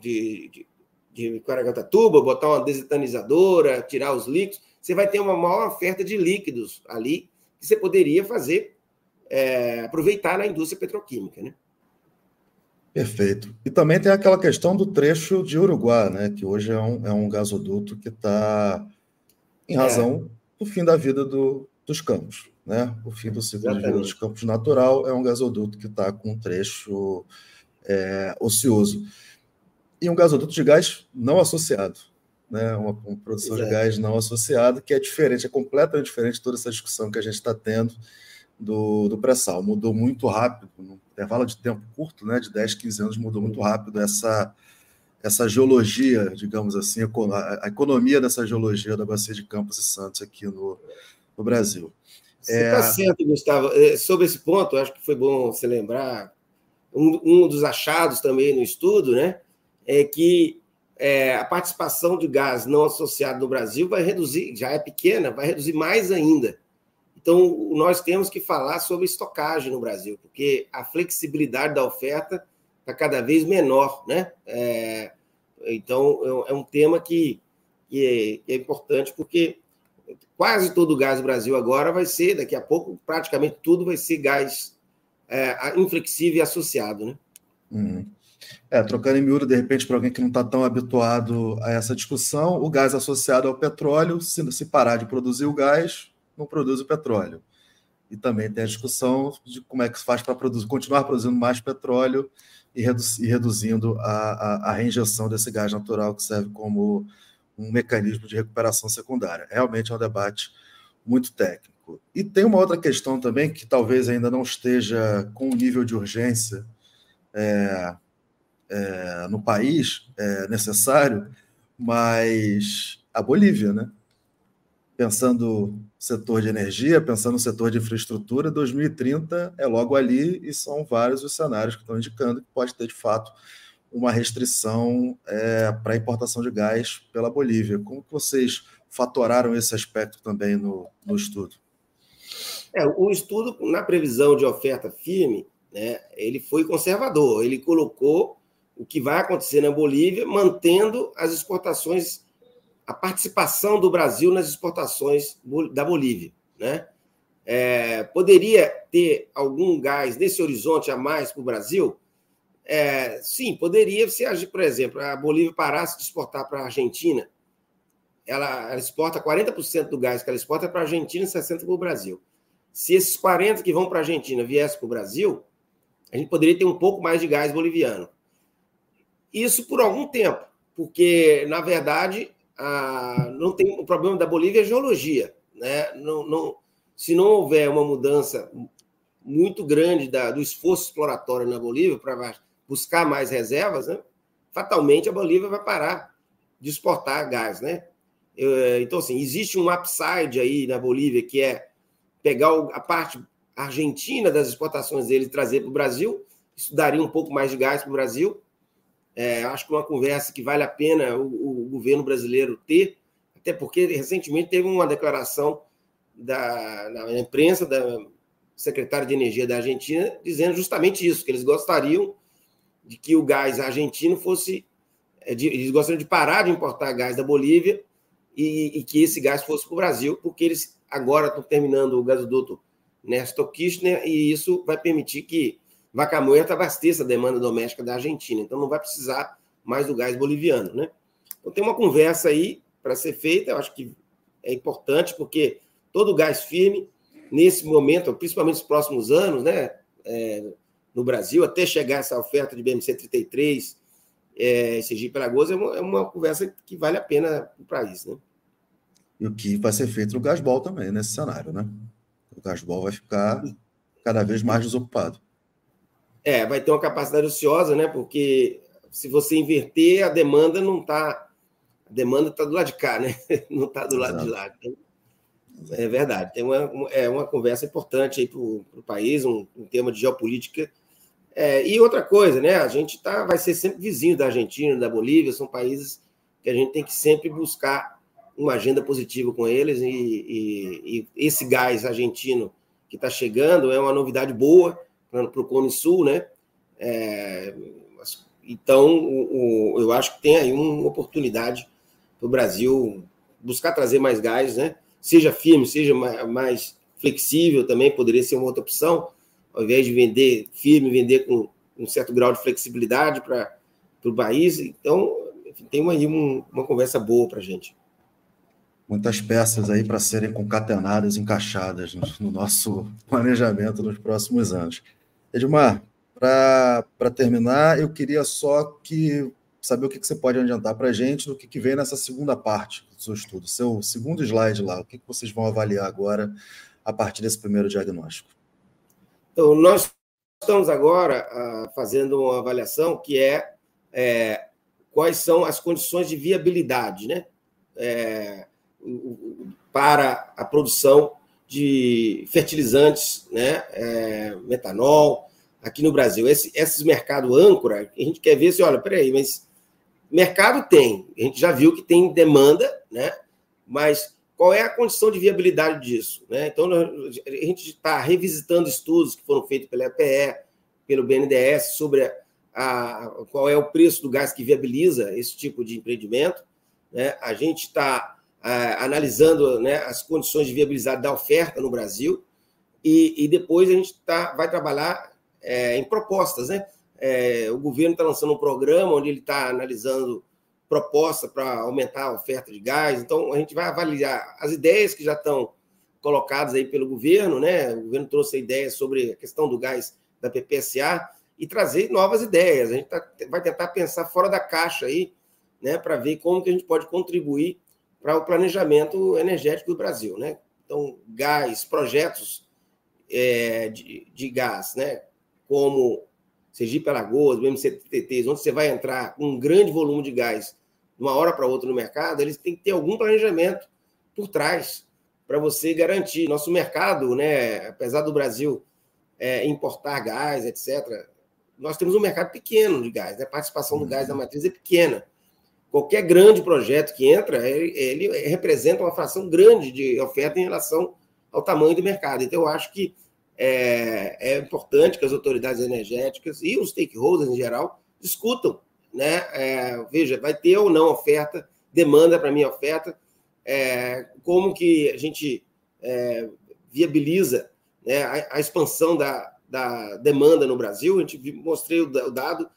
de, de, de Caraguatatuba, botar uma desetanizadora, tirar os líquidos, você vai ter uma maior oferta de líquidos ali que você poderia fazer, é, aproveitar na indústria petroquímica. Né? Perfeito. E também tem aquela questão do trecho de Uruguai, né, que hoje é um, é um gasoduto que está em razão é. do fim da vida do, dos campos. Né? O fim do ciclo de vida dos campos natural é um gasoduto que está com um trecho é, ocioso. E um gasoduto de gás não associado, né? uma, uma produção Exato. de gás não associado, que é diferente, é completamente diferente de toda essa discussão que a gente está tendo do, do pré-sal. Mudou muito rápido, num intervalo de tempo curto, né, de 10, 15 anos, mudou muito rápido essa, essa geologia, digamos assim, a, a economia dessa geologia da Bacia de Campos e Santos aqui no, no Brasil. Você está é... certo, Gustavo. É, sobre esse ponto, acho que foi bom você lembrar. Um, um dos achados também no estudo, né, é que é, a participação de gás não associado no Brasil vai reduzir, já é pequena, vai reduzir mais ainda. Então, nós temos que falar sobre estocagem no Brasil, porque a flexibilidade da oferta está cada vez menor, né? É, então, é um tema que, que, é, que, é, importante, porque quase todo o gás do Brasil agora vai ser, daqui a pouco, praticamente tudo vai ser gás é, inflexível e associado, né? Uhum. É, trocando em miúdo, de repente, para alguém que não está tão habituado a essa discussão, o gás associado ao petróleo, se, se parar de produzir o gás, não produz o petróleo. E também tem a discussão de como é que se faz para produzir, continuar produzindo mais petróleo e, e reduzindo a, a, a, reinjeção desse gás natural que serve como um mecanismo de recuperação secundária. Realmente é um debate muito técnico. E tem uma outra questão também que talvez ainda não esteja com o nível de urgência é, é, no país é, necessário, mas a Bolívia, né? Pensando setor de energia, pensando no setor de infraestrutura, 2030 é logo ali e são vários os cenários que estão indicando que pode ter, de fato, uma restrição é, para importação de gás pela Bolívia. Como vocês fatoraram esse aspecto também no, no estudo? É, o estudo, na previsão de oferta firme, né, ele foi conservador. Ele colocou o que vai acontecer na Bolívia, mantendo as exportações a participação do Brasil nas exportações da Bolívia. Né? É, poderia ter algum gás nesse horizonte a mais para o Brasil? É, sim, poderia se por exemplo, a Bolívia parasse de exportar para a Argentina, ela, ela, exporta 40% do gás que ela exporta para a Argentina e 60% para o Brasil. Se esses 40% que vão para a Argentina viessem para o Brasil, a gente poderia ter um pouco mais de gás boliviano. Isso por algum tempo, porque, na verdade, a, não tem o problema da Bolívia é geologia, né? Não, não, se não houver uma mudança muito grande da, do esforço exploratório na Bolívia para buscar mais reservas, né? fatalmente a Bolívia vai parar de exportar gás, né? Então, assim, existe um upside aí na Bolívia que é pegar a parte argentina das exportações dele e trazer para o Brasil. Isso daria um pouco mais de gás para o Brasil. É, acho que é uma conversa que vale a pena o, o, governo brasileiro ter, até porque recentemente teve uma declaração da, na imprensa da secretária de Energia da Argentina dizendo justamente isso, que eles gostariam de que o gás argentino fosse. É, de, eles gostariam de parar de importar gás da Bolívia e, e que esse gás fosse para o Brasil, porque eles agora estão terminando o gasoduto Néstor Kirchner e isso vai permitir que vaca muerta abasteça a demanda doméstica da Argentina, então não vai precisar mais do gás boliviano, né? Então tem uma conversa aí para ser feita, eu acho que é importante, porque todo o gás firme, nesse momento, principalmente nos próximos anos, né, é, no Brasil, até chegar essa oferta de BMC 33, é, Alagoas, é uma, é uma conversa que vale a pena para o país, né? E o que vai ser feito no gasbol também, nesse cenário, né? O gasbol vai ficar cada vez mais desocupado. É, vai ter uma capacidade ociosa, né? Porque se você inverter, a demanda não está. a demanda está do lado de cá, né? Não está do lado Exato. de lá. Então, é verdade. Tem uma, é uma conversa importante para o país, um, um, tema de geopolítica. É, e outra coisa, né? A gente tá, vai ser sempre vizinho da Argentina, da Bolívia, são países que a gente tem que sempre buscar uma agenda positiva com eles, e, e, e esse gás argentino que está chegando é uma novidade boa para o Cone Sul, né? É, então, o, o, eu acho que tem aí uma oportunidade para o Brasil buscar trazer mais gás, né? Seja firme, seja mais flexível também, poderia ser uma outra opção, ao invés de vender firme, vender com um certo grau de flexibilidade para o país. Então, tem aí uma, uma conversa boa para a gente. Muitas peças aí para serem concatenadas, encaixadas no, no nosso planejamento nos próximos anos. Edmar, para terminar, eu queria só que saber o que, que você pode adiantar para a gente do que, que vem nessa segunda parte do seu estudo, seu segundo slide lá, o que, que vocês vão avaliar agora a partir desse primeiro diagnóstico? Então, nós estamos agora uh, fazendo uma avaliação que é, é, quais são as condições de viabilidade né, é, para a produção de fertilizantes, né, é, metanol, aqui no Brasil. Esse, esses mercados âncora, a gente quer ver se, olha, peraí, mas Mercado tem, a gente já viu que tem demanda, né? Mas qual é a condição de viabilidade disso? Né? Então, a gente está revisitando estudos que foram feitos pela EPE, pelo BNDES, sobre a, a, qual é o preço do gás que viabiliza esse tipo de empreendimento. Né? A gente está analisando né, as condições de viabilidade da oferta no Brasil e, e depois a gente tá, vai trabalhar é, em propostas, né? É, o governo está lançando um programa onde ele está analisando proposta para aumentar a oferta de gás. Então, a gente vai avaliar as ideias que já estão colocadas aí pelo governo, né? O governo trouxe a ideia sobre a questão do gás da PPSA e trazer novas ideias. A gente tá, vai tentar pensar fora da caixa aí, né, para ver como que a gente pode contribuir para o planejamento energético do Brasil, né? Então, gás, projetos é, de, de gás, né, como Sergipe Alagoas, MCTTs, onde você vai entrar com um grande volume de gás de uma hora para outra no mercado, eles têm que ter algum planejamento por trás para você garantir. Nosso mercado, né, apesar do Brasil é, importar gás, etc., nós temos um mercado pequeno de gás, né? a participação do gás da matriz é pequena. Qualquer grande projeto que entra, ele, ele representa uma fração grande de oferta em relação ao tamanho do mercado. Então, eu acho que é, é, importante que as autoridades energéticas e os stakeholders em geral discutam, né? É, veja, vai ter ou não oferta, demanda para minha oferta, é, como que a gente é, viabiliza né, a, a, expansão da, da demanda no Brasil. A gente mostrei o, o dado,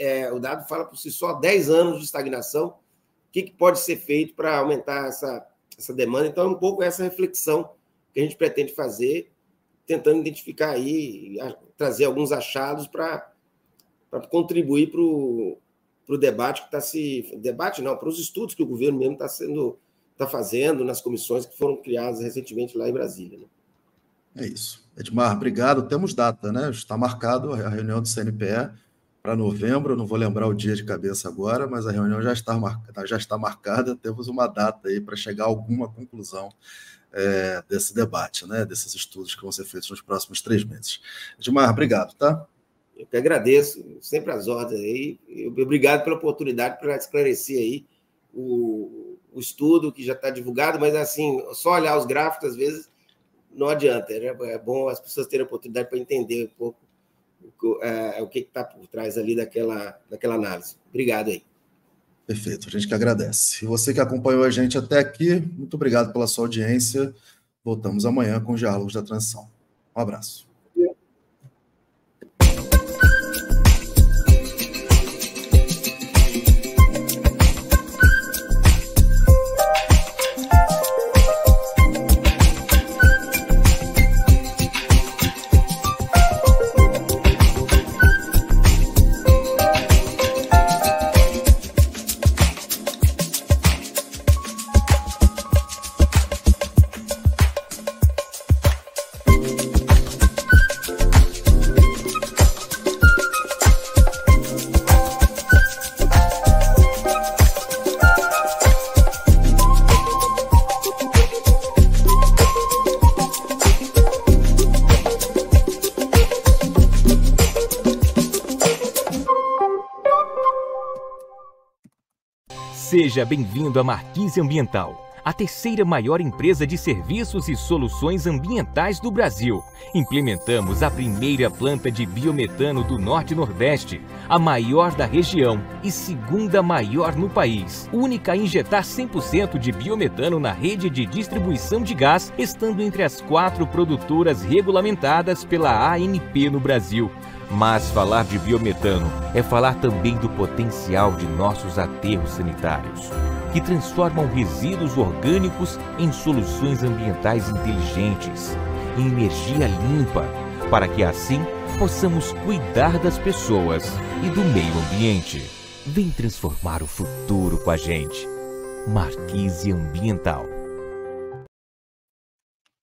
é, o dado fala por si só 10 anos de estagnação. O que, que pode ser feito para aumentar essa, essa demanda? Então, é um pouco essa reflexão que a gente pretende fazer tentando identificar aí, trazer alguns achados para contribuir para o debate que está se. Debate não, para os estudos que o governo mesmo está sendo está fazendo nas comissões que foram criadas recentemente lá em Brasília. Né? É isso. Edmar, obrigado. Temos data, né? Está marcado a reunião do CNPE para novembro. não vou lembrar o dia de cabeça agora, mas a reunião já está, marcada, já está marcada. Temos uma data aí para chegar a alguma conclusão é, desse debate, né, desses estudos que vão ser feitos nos próximos três meses. Edmar, obrigado, tá? Eu que agradeço, sempre as ordens aí. Obrigado pela oportunidade para esclarecer aí o, o estudo que já está divulgado, mas assim, só olhar os gráficos às vezes não adianta. Né? É bom as pessoas terem oportunidade para entender um pouco o que está por trás ali daquela, daquela análise. Obrigado aí. Perfeito, a gente que agradece. E você que acompanhou a gente até aqui, muito obrigado pela sua audiência. Voltamos amanhã com os Diálogos da Transição. Um abraço. Seja bem-vindo à Marquise Ambiental, a terceira maior empresa de serviços e soluções ambientais do Brasil. Implementamos a primeira planta de biometano do Norte Nordeste, a maior da região e segunda maior no país. Única a injetar 100% de biometano na rede de distribuição de gás, estando entre as quatro produtoras regulamentadas pela ANP no Brasil. Mas falar de biometano é falar também do potencial de nossos aterros sanitários, que transformam resíduos orgânicos em soluções ambientais inteligentes, em energia limpa, para que assim possamos cuidar das pessoas e do meio ambiente. Vem transformar o futuro com a gente. Marquise Ambiental